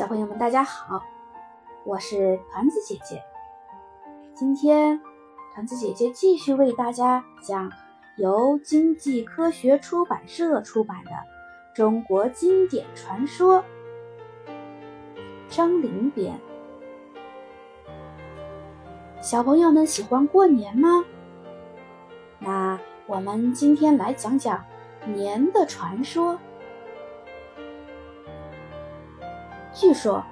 小朋友们，大家好，我是团子姐姐。今天，团子姐姐继续为大家讲由经济科学出版社出版的《中国经典传说》张陵编。小朋友们喜欢过年吗？那我们今天来讲讲年的传说。据说，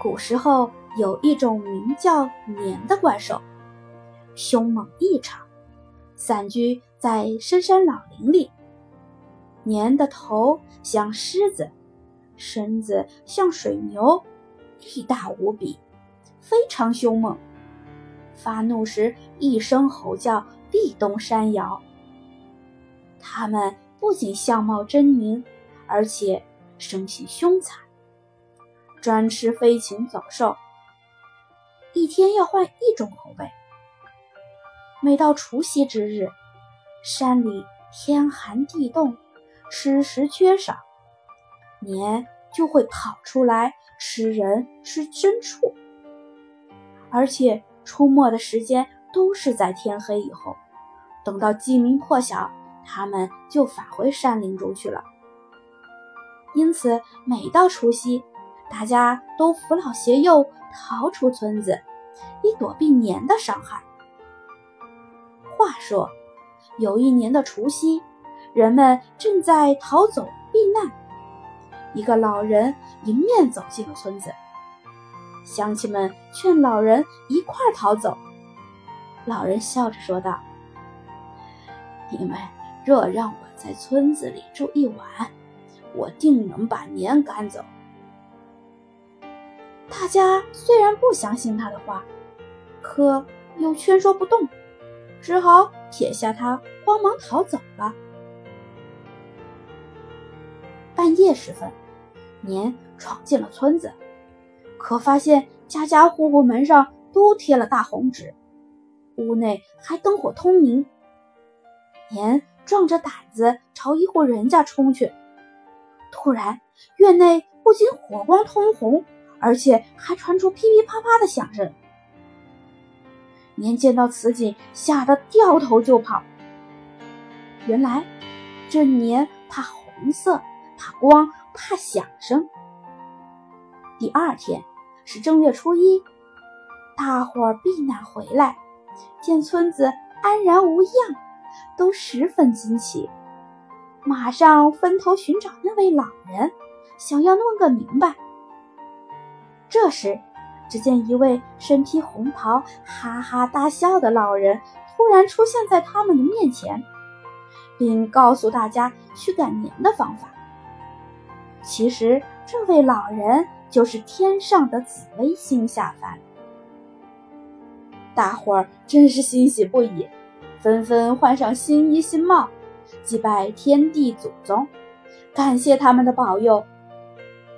古时候有一种名叫年的怪兽，凶猛异常，散居在深山老林里。年的头像狮子，身子像水牛，力大无比，非常凶猛。发怒时一声吼叫，必动山摇。它们不仅相貌狰狞，而且生性凶残。专吃飞禽走兽，一天要换一种口味。每到除夕之日，山里天寒地冻，吃食缺少，年就会跑出来吃人、吃牲畜，而且出没的时间都是在天黑以后。等到鸡鸣破晓，他们就返回山林中去了。因此，每到除夕，大家都扶老携幼逃出村子，以躲避年的伤害。话说，有一年的除夕，人们正在逃走避难，一个老人迎面走进了村子。乡亲们劝老人一块逃走，老人笑着说道：“你们若让我在村子里住一晚，我定能把年赶走。”大家虽然不相信他的话，可又劝说不动，只好撇下他慌忙逃走了。半夜时分，年闯进了村子，可发现家家户户门上都贴了大红纸，屋内还灯火通明。年壮着胆子朝一户人家冲去，突然院内不仅火光通红。而且还传出噼噼啪啪的响声。年见到此景，吓得掉头就跑。原来这年怕红色，怕光，怕响声。第二天是正月初一，大伙儿避难回来，见村子安然无恙，都十分惊奇，马上分头寻找那位老人，想要弄个明白。这时，只见一位身披红袍、哈哈大笑的老人突然出现在他们的面前，并告诉大家驱赶年的方法。其实，这位老人就是天上的紫微星下凡。大伙儿真是欣喜不已，纷纷换上新衣新帽，祭拜天地祖宗，感谢他们的保佑。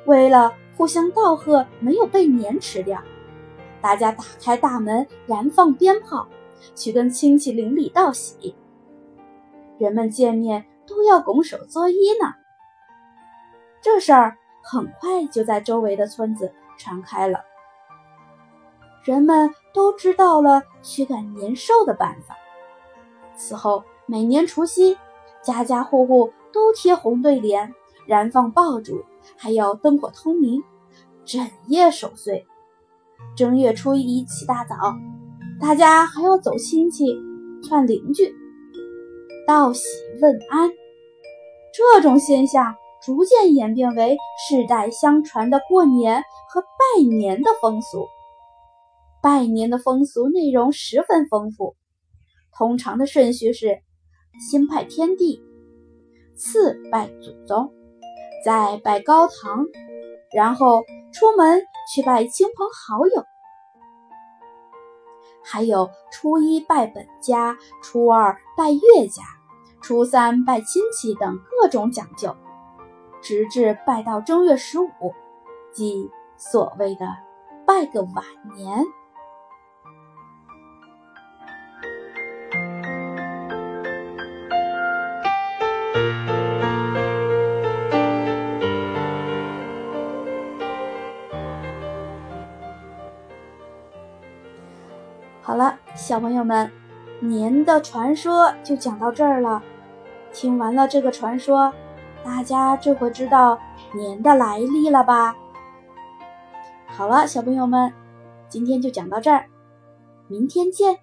为了互相道贺，没有被年吃掉。大家打开大门，燃放鞭炮，去跟亲戚邻里道喜。人们见面都要拱手作揖呢。这事儿很快就在周围的村子传开了，人们都知道了驱赶年兽的办法。此后，每年除夕，家家户户都贴红对联，燃放爆竹。还要灯火通明，整夜守岁。正月初一起大早，大家还要走亲戚、串邻居，道喜问安。这种现象逐渐演变为世代相传的过年和拜年的风俗。拜年的风俗内容十分丰富，通常的顺序是：先拜天地，次拜祖宗。再拜高堂，然后出门去拜亲朋好友，还有初一拜本家，初二拜岳家，初三拜亲戚等各种讲究，直至拜到正月十五，即所谓的拜个晚年。好了，小朋友们，年的传说就讲到这儿了。听完了这个传说，大家这回知道年的来历了吧？好了，小朋友们，今天就讲到这儿，明天见。